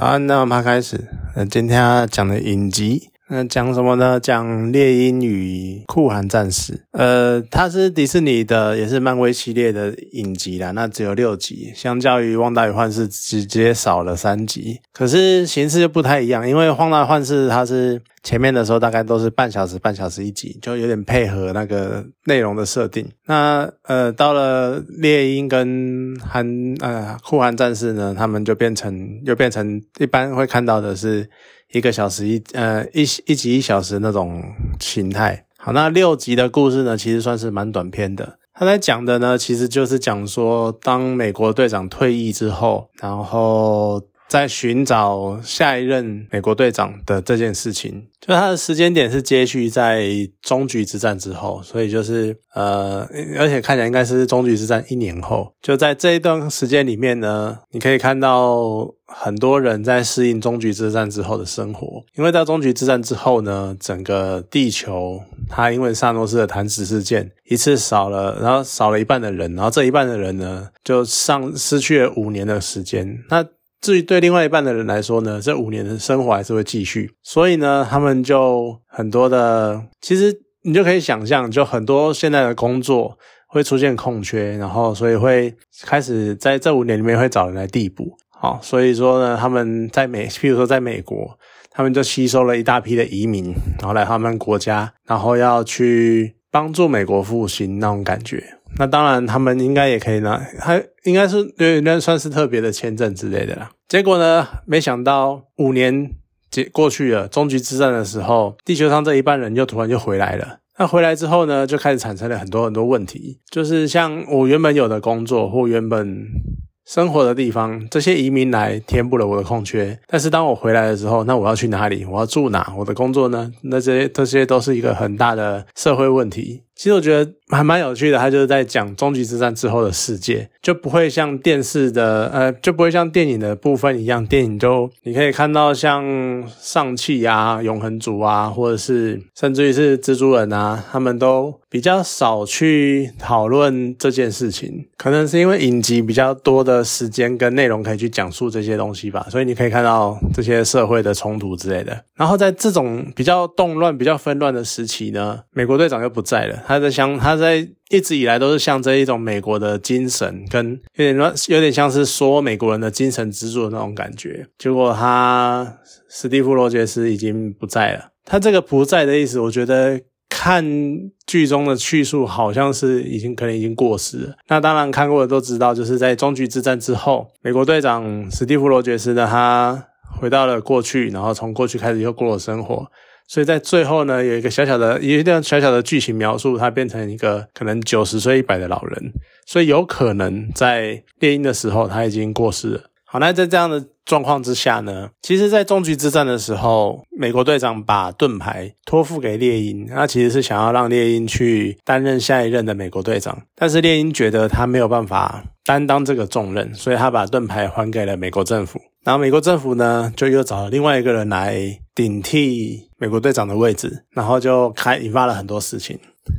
好，那我们开始。那今天要讲的影集，那讲什么呢？讲《猎鹰与酷寒战士》。呃，它是迪士尼的，也是漫威系列的影集啦。那只有六集，相较于《旺达与幻视》直接少了三集。可是形式就不太一样，因为《旺达幻视》它是。前面的时候大概都是半小时，半小时一集，就有点配合那个内容的设定。那呃，到了猎鹰跟寒呃酷寒战士呢，他们就变成又变成一般会看到的是一个小时一呃一一集一小时那种形态。好，那六集的故事呢，其实算是蛮短篇的。他在讲的呢，其实就是讲说，当美国队长退役之后，然后。在寻找下一任美国队长的这件事情，就他的时间点是接续在终局之战之后，所以就是呃，而且看起来应该是终局之战一年后。就在这一段时间里面呢，你可以看到很多人在适应终局之战之后的生活，因为在终局之战之后呢，整个地球它因为萨诺斯的弹指事件一次少了，然后少了一半的人，然后这一半的人呢就上失去了五年的时间，那。至于对另外一半的人来说呢，这五年的生活还是会继续，所以呢，他们就很多的，其实你就可以想象，就很多现在的工作会出现空缺，然后所以会开始在这五年里面会找人来递补。好，所以说呢，他们在美，譬如说在美国，他们就吸收了一大批的移民，然后来他们国家，然后要去帮助美国复兴那种感觉。那当然，他们应该也可以拿，还应该是对那算是特别的签证之类的啦。结果呢，没想到五年结过去了，终局之战的时候，地球上这一半人又突然就回来了。那回来之后呢，就开始产生了很多很多问题，就是像我原本有的工作或原本。生活的地方，这些移民来填补了我的空缺。但是当我回来的时候，那我要去哪里？我要住哪？我的工作呢？那这些这些都是一个很大的社会问题。其实我觉得还蛮有趣的，他就是在讲终极之战之后的世界，就不会像电视的呃，就不会像电影的部分一样，电影就你可以看到像上汽啊、永恒族啊，或者是甚至于是蜘蛛人啊，他们都比较少去讨论这件事情，可能是因为影集比较多的时间跟内容可以去讲述这些东西吧，所以你可以看到这些社会的冲突之类的。然后在这种比较动乱、比较纷乱的时期呢，美国队长又不在了。他在像他在一直以来都是像这一种美国的精神，跟有点，有点像是说美国人的精神支柱的那种感觉。结果他史蒂夫罗杰斯已经不在了。他这个不在的意思，我觉得看剧中的叙述好像是已经可能已经过时了。那当然看过的都知道，就是在终局之战之后，美国队长史蒂夫罗杰斯呢，他回到了过去，然后从过去开始又过了生活。所以在最后呢，有一个小小的、有一段小小的剧情描述，他变成一个可能九十岁、一百的老人，所以有可能在猎鹰的时候他已经过世了。好，那在这样的状况之下呢，其实，在终局之战的时候，美国队长把盾牌托付给猎鹰，他其实是想要让猎鹰去担任下一任的美国队长，但是猎鹰觉得他没有办法担当这个重任，所以他把盾牌还给了美国政府。然后美国政府呢，就又找了另外一个人来顶替美国队长的位置，然后就开引发了很多事情。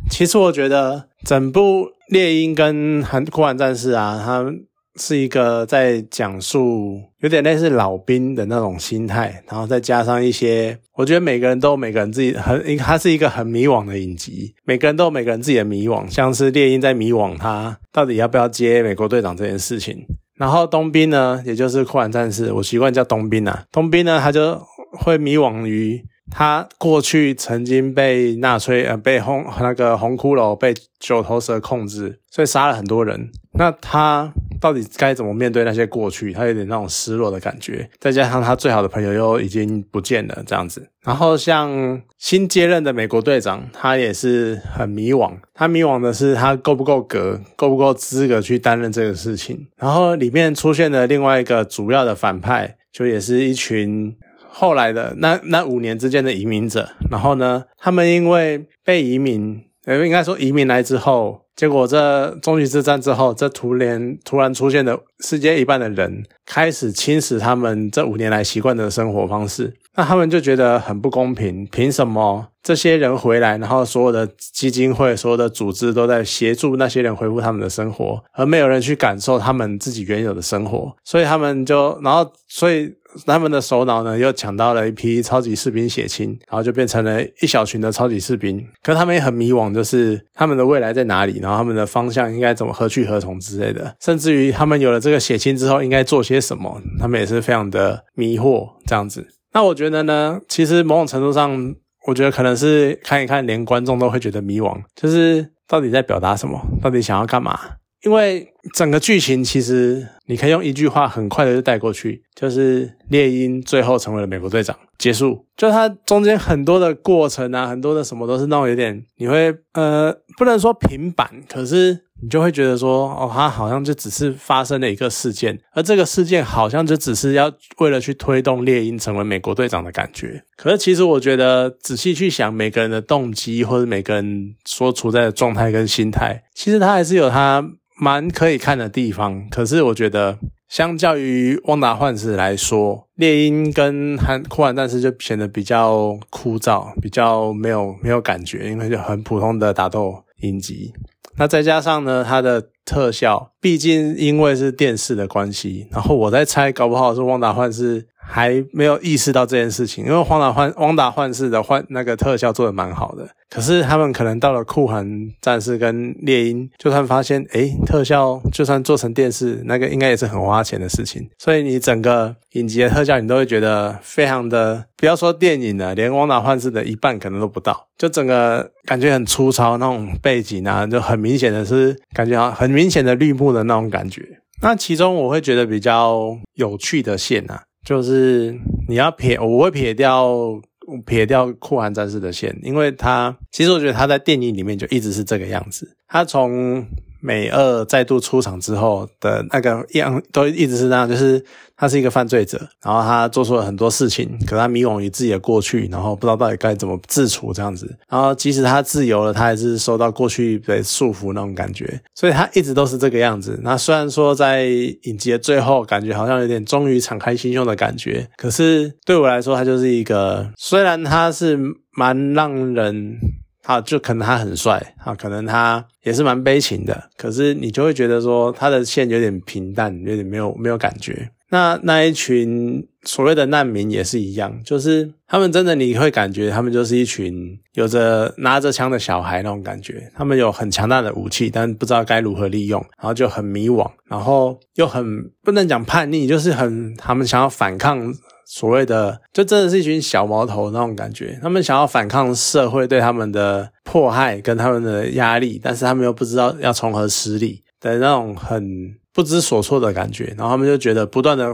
其实我觉得整部《猎鹰》跟《韩酷寒战士》啊，它是一个在讲述有点类似老兵的那种心态，然后再加上一些，我觉得每个人都有每个人自己很，它是一个很迷惘的影集，每个人都有每个人自己的迷惘，像是猎鹰在迷惘，他到底要不要接美国队长这件事情。然后冬兵呢，也就是酷寒战士，我习惯叫冬兵啊。冬兵呢，他就会迷惘于他过去曾经被纳粹呃被红那个红骷髅被九头蛇控制，所以杀了很多人。那他。到底该怎么面对那些过去？他有点那种失落的感觉，再加上他最好的朋友又已经不见了，这样子。然后像新接任的美国队长，他也是很迷惘。他迷惘的是他够不够格，够不够资格去担任这个事情。然后里面出现的另外一个主要的反派，就也是一群后来的那那五年之间的移民者。然后呢，他们因为被移民，呃，应该说移民来之后。结果，这终极之战之后，这突然突然出现的世界一半的人开始侵蚀他们这五年来习惯的生活方式，那他们就觉得很不公平。凭什么这些人回来，然后所有的基金会、所有的组织都在协助那些人恢复他们的生活，而没有人去感受他们自己原有的生活？所以他们就，然后，所以他们的首脑呢又抢到了一批超级士兵血清，然后就变成了一小群的超级士兵。可他们也很迷惘，就是他们的未来在哪里，然后他们的方向应该怎么何去何从之类的。甚至于他们有了这个血清之后，应该做些什么，他们也是非常的迷惑这样子。那我觉得呢，其实某种程度上，我觉得可能是看一看，连观众都会觉得迷惘，就是到底在表达什么，到底想要干嘛？因为整个剧情其实你可以用一句话很快的就带过去，就是猎鹰最后成为了美国队长，结束。就它中间很多的过程啊，很多的什么都是那种有点你会呃不能说平板，可是你就会觉得说哦，它好像就只是发生了一个事件，而这个事件好像就只是要为了去推动猎鹰成为美国队长的感觉。可是其实我觉得仔细去想每个人的动机或者每个人所处在的状态跟心态，其实他还是有他。蛮可以看的地方，可是我觉得相较于旺达幻视来说，猎鹰跟寒酷寒战士就显得比较枯燥，比较没有没有感觉，因为就很普通的打斗影集。那再加上呢，它的特效，毕竟因为是电视的关系，然后我在猜，搞不好是旺达幻视。还没有意识到这件事情，因为荒岛幻汪达幻视的幻那个特效做的蛮好的，可是他们可能到了酷寒战士跟猎鹰，就算发现诶特效就算做成电视，那个应该也是很花钱的事情，所以你整个影集的特效你都会觉得非常的，不要说电影了，连汪达幻视的一半可能都不到，就整个感觉很粗糙那种背景啊，就很明显的是感觉很明显的绿幕的那种感觉。那其中我会觉得比较有趣的线啊。就是你要撇，我会撇掉撇掉酷寒战士的线，因为他其实我觉得他在电影里面就一直是这个样子，他从。美二再度出场之后的那个样都一直是那样，就是他是一个犯罪者，然后他做出了很多事情，可他迷惘于自己的过去，然后不知道到底该怎么自处这样子。然后即使他自由了，他还是受到过去的束缚那种感觉，所以他一直都是这个样子。那虽然说在影集的最后，感觉好像有点终于敞开心胸的感觉，可是对我来说，他就是一个虽然他是蛮让人。啊，就可能他很帅啊，可能他也是蛮悲情的，可是你就会觉得说他的线有点平淡，有点没有没有感觉。那那一群所谓的难民也是一样，就是他们真的你会感觉他们就是一群有着拿着枪的小孩那种感觉，他们有很强大的武器，但不知道该如何利用，然后就很迷惘，然后又很不能讲叛逆，就是很他们想要反抗。所谓的，就真的是一群小毛头那种感觉，他们想要反抗社会对他们的迫害跟他们的压力，但是他们又不知道要从何施力的那种很不知所措的感觉，然后他们就觉得不断的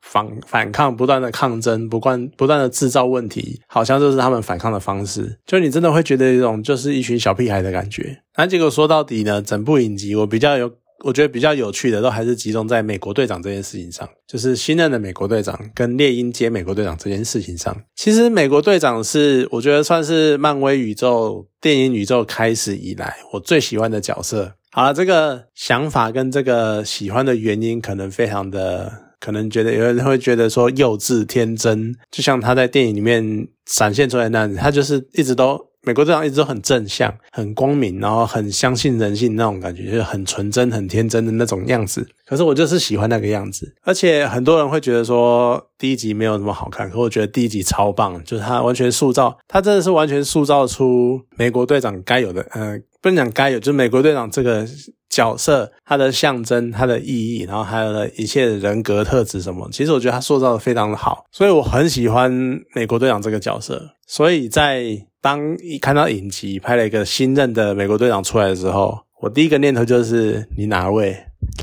反反抗，不断的抗争，不断不断的制造问题，好像就是他们反抗的方式，就你真的会觉得一种就是一群小屁孩的感觉。那结果说到底呢，整部影集我比较有。我觉得比较有趣的都还是集中在美国队长这件事情上，就是新任的美国队长跟猎鹰接美国队长这件事情上。其实美国队长是我觉得算是漫威宇宙电影宇宙开始以来我最喜欢的角色。好了，这个想法跟这个喜欢的原因可能非常的，可能觉得有人会觉得说幼稚天真，就像他在电影里面展现出来那样子，他就是一直都。美国队长一直都很正向、很光明，然后很相信人性那种感觉，就是很纯真、很天真的那种样子。可是我就是喜欢那个样子，而且很多人会觉得说第一集没有那么好看，可我觉得第一集超棒，就是他完全塑造，他真的是完全塑造出美国队长该有的，呃，不能讲该有，就是美国队长这个。角色，他的象征，他的意义，然后还有一切人格特质什么，其实我觉得他塑造的非常的好，所以我很喜欢美国队长这个角色。所以在当一看到影集拍了一个新任的美国队长出来的时候，我第一个念头就是你哪位？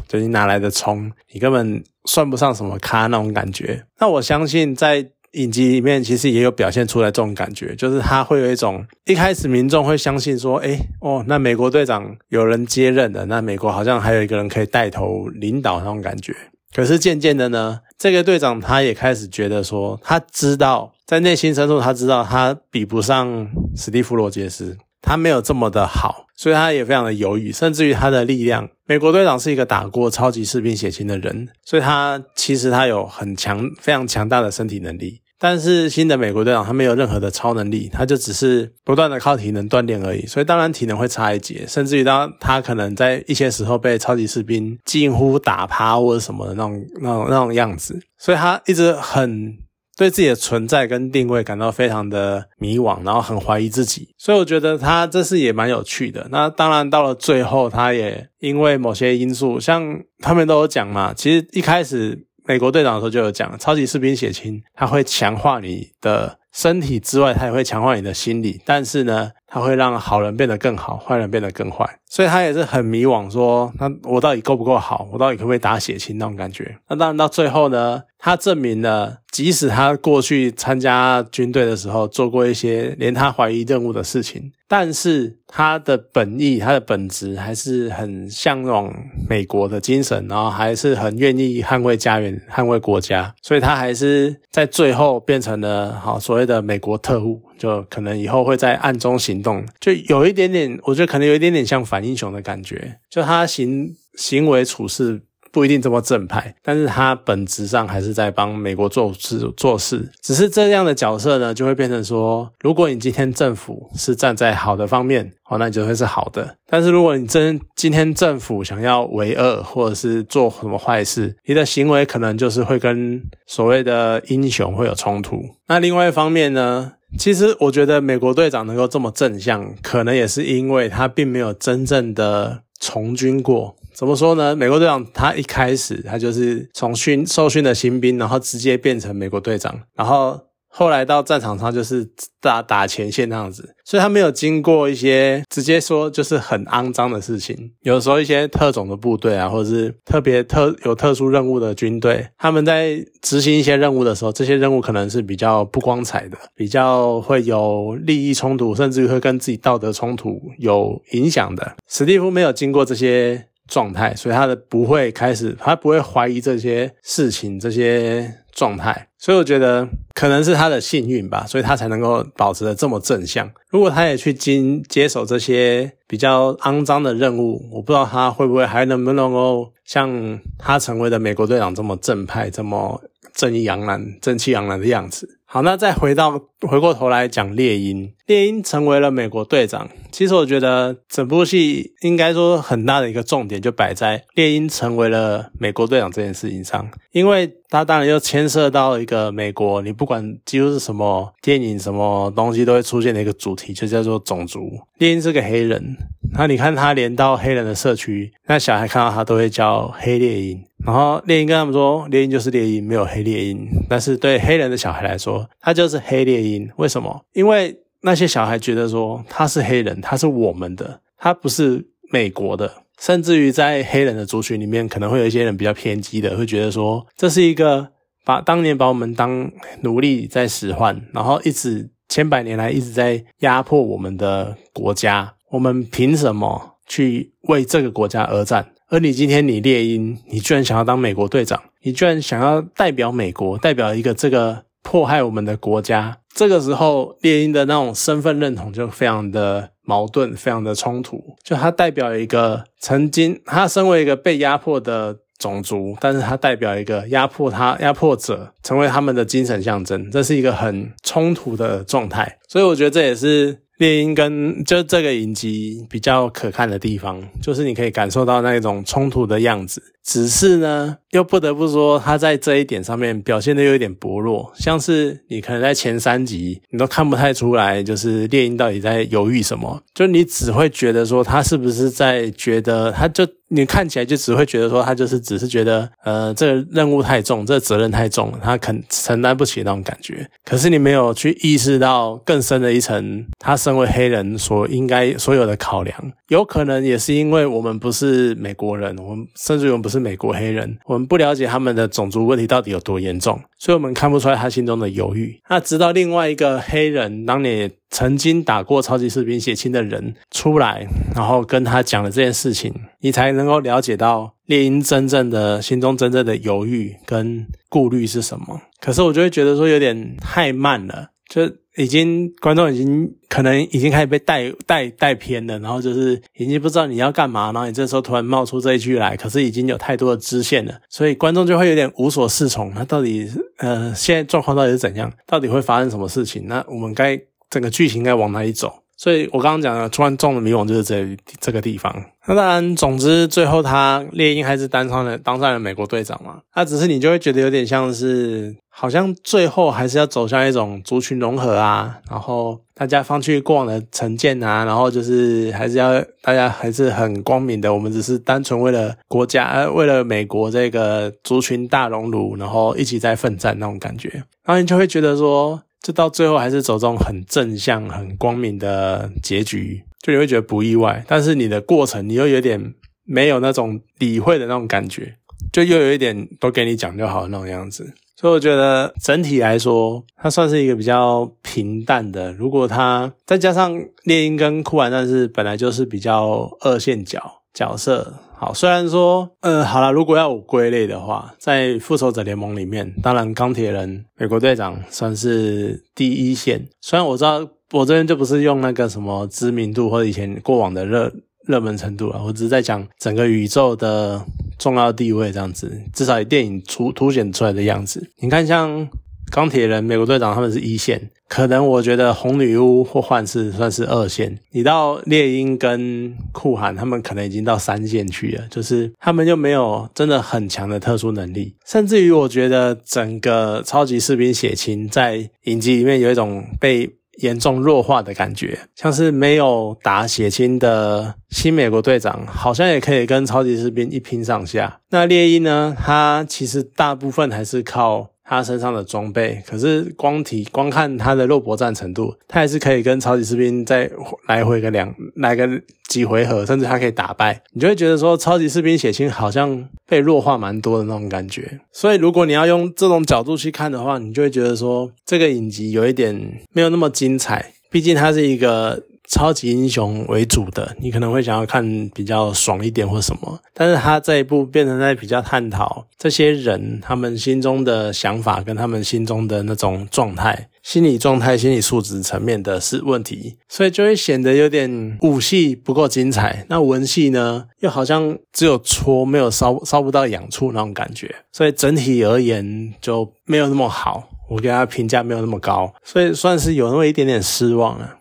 就你哪来的葱？你根本算不上什么咖那种感觉。那我相信在。影集里面其实也有表现出来这种感觉，就是他会有一种一开始民众会相信说，哎哦，那美国队长有人接任的，那美国好像还有一个人可以带头领导那种感觉。可是渐渐的呢，这个队长他也开始觉得说，他知道在内心深处他知道他比不上史蒂夫罗杰斯，他没有这么的好，所以他也非常的犹豫，甚至于他的力量。美国队长是一个打过超级士兵血清的人，所以他其实他有很强、非常强大的身体能力。但是新的美国队长他没有任何的超能力，他就只是不断的靠体能锻炼而已，所以当然体能会差一截，甚至于当他可能在一些时候被超级士兵近乎打趴或者什么的那种那种那种样子，所以他一直很对自己的存在跟定位感到非常的迷惘，然后很怀疑自己，所以我觉得他这是也蛮有趣的。那当然到了最后，他也因为某些因素，像他们都有讲嘛，其实一开始。美国队长的时候就有讲，超级士兵血清，它会强化你的身体之外，它也会强化你的心理。但是呢，它会让好人变得更好，坏人变得更坏。所以他也是很迷惘，说那我到底够不够好？我到底可不可以打血清那种感觉？那当然到最后呢，他证明了，即使他过去参加军队的时候做过一些连他怀疑任务的事情。但是他的本意，他的本质还是很向往美国的精神，然后还是很愿意捍卫家园、捍卫国家，所以他还是在最后变成了好所谓的美国特务，就可能以后会在暗中行动，就有一点点，我觉得可能有一点点像反英雄的感觉，就他行行为处事。不一定这么正派，但是他本质上还是在帮美国做事做事。只是这样的角色呢，就会变成说，如果你今天政府是站在好的方面，哦，那你就会是好的。但是如果你真今天政府想要为恶，或者是做什么坏事，你的行为可能就是会跟所谓的英雄会有冲突。那另外一方面呢，其实我觉得美国队长能够这么正向，可能也是因为他并没有真正的从军过。怎么说呢？美国队长他一开始他就是从训受训的新兵，然后直接变成美国队长，然后后来到战场上就是打打前线那样子，所以他没有经过一些直接说就是很肮脏的事情。有时候一些特种的部队啊，或者是特别特有特殊任务的军队，他们在执行一些任务的时候，这些任务可能是比较不光彩的，比较会有利益冲突，甚至于会跟自己道德冲突有影响的。史蒂夫没有经过这些。状态，所以他的不会开始，他不会怀疑这些事情，这些状态，所以我觉得可能是他的幸运吧，所以他才能够保持的这么正向。如果他也去经接手这些比较肮脏的任务，我不知道他会不会还能不能够像他成为的美国队长这么正派，这么正义昂然、正气昂然的样子。好，那再回到回过头来讲猎鹰，猎鹰成为了美国队长。其实我觉得整部戏应该说很大的一个重点就摆在猎鹰成为了美国队长这件事情上，因为他当然又牵涉到一个美国，你不管几乎是什么电影、什么东西都会出现的一个主题，就叫做种族。猎鹰是个黑人，那你看他连到黑人的社区，那小孩看到他都会叫黑猎鹰。然后猎鹰跟他们说，猎鹰就是猎鹰，没有黑猎鹰。但是对黑人的小孩来说，他就是黑猎鹰。为什么？因为那些小孩觉得说他是黑人，他是我们的，他不是美国的。甚至于在黑人的族群里面，可能会有一些人比较偏激的，会觉得说这是一个把当年把我们当奴隶在使唤，然后一直千百年来一直在压迫我们的国家，我们凭什么去为这个国家而战？而你今天你猎鹰，你居然想要当美国队长，你居然想要代表美国，代表一个这个迫害我们的国家。这个时候，猎鹰的那种身份认同就非常的矛盾，非常的冲突。就它代表一个曾经它身为一个被压迫的种族，但是它代表一个压迫它压迫者，成为他们的精神象征，这是一个很冲突的状态。所以我觉得这也是。猎鹰跟就这个影集比较可看的地方，就是你可以感受到那种冲突的样子。只是呢，又不得不说，他在这一点上面表现的有一点薄弱。像是你可能在前三集，你都看不太出来，就是猎鹰到底在犹豫什么，就你只会觉得说他是不是在觉得他就。你看起来就只会觉得说他就是只是觉得，呃，这个任务太重，这责任太重，他肯承担不起那种感觉。可是你没有去意识到更深的一层，他身为黑人所应该所有的考量。有可能也是因为我们不是美国人，我们甚至我们不是是美国黑人，我们不了解他们的种族问题到底有多严重，所以我们看不出来他心中的犹豫。那直到另外一个黑人当年曾经打过超级士兵血清的人出来，然后跟他讲了这件事情，你才能够了解到猎鹰真正的心中真正的犹豫跟顾虑是什么。可是我就会觉得说有点太慢了。就已经观众已经可能已经开始被带带带偏了，然后就是已经不知道你要干嘛，然后你这时候突然冒出这一句来，可是已经有太多的支线了，所以观众就会有点无所适从。那到底呃现在状况到底是怎样？到底会发生什么事情？那我们该整个剧情该往哪里走？所以我刚刚讲的突然中的迷惘就是这这个地方。那当然，总之最后他猎鹰还是当上了当上了美国队长嘛。那只是你就会觉得有点像是，好像最后还是要走向一种族群融合啊，然后大家放弃过往的成见啊，然后就是还是要大家还是很光明的。我们只是单纯为了国家，呃，为了美国这个族群大熔炉，然后一起在奋战那种感觉。然后你就会觉得说。就到最后还是走这种很正向、很光明的结局，就你会觉得不意外。但是你的过程，你又有点没有那种理会的那种感觉，就又有一点都给你讲就好那种样子。所以我觉得整体来说，它算是一个比较平淡的。如果它再加上猎鹰跟酷玩战士本来就是比较二线角角色。好，虽然说，呃，好了，如果要我归类的话，在复仇者联盟里面，当然钢铁人、美国队长算是第一线。虽然我知道我这边就不是用那个什么知名度或者以前过往的热热门程度了，我只是在讲整个宇宙的重要地位这样子，至少以电影出凸显出来的样子。你看，像。钢铁人、美国队长他们是一线，可能我觉得红女巫或幻视算是二线。你到猎鹰跟酷寒，他们可能已经到三线去了，就是他们就没有真的很强的特殊能力。甚至于，我觉得整个超级士兵血清在影集里面有一种被严重弱化的感觉，像是没有打血清的新美国队长，好像也可以跟超级士兵一拼上下。那猎鹰呢？他其实大部分还是靠。他身上的装备，可是光体光看他的肉搏战程度，他还是可以跟超级士兵再来回个两来个几回合，甚至他可以打败。你就会觉得说，超级士兵血清好像被弱化蛮多的那种感觉。所以，如果你要用这种角度去看的话，你就会觉得说，这个影集有一点没有那么精彩。毕竟它是一个。超级英雄为主的，你可能会想要看比较爽一点或什么，但是他这一部变成在比较探讨这些人他们心中的想法跟他们心中的那种状态、心理状态、心理素质层面的是问题，所以就会显得有点武戏不够精彩，那文戏呢又好像只有戳没有烧烧不到痒处那种感觉，所以整体而言就没有那么好，我给他评价没有那么高，所以算是有那么一点点失望了。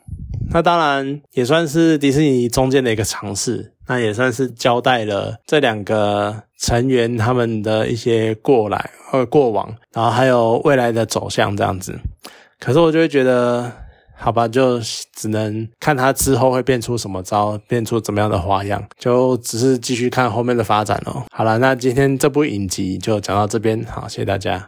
那当然也算是迪士尼中间的一个尝试，那也算是交代了这两个成员他们的一些过来呃过往，然后还有未来的走向这样子。可是我就会觉得，好吧，就只能看他之后会变出什么招，变出怎么样的花样，就只是继续看后面的发展喽。好了，那今天这部影集就讲到这边，好，谢谢大家。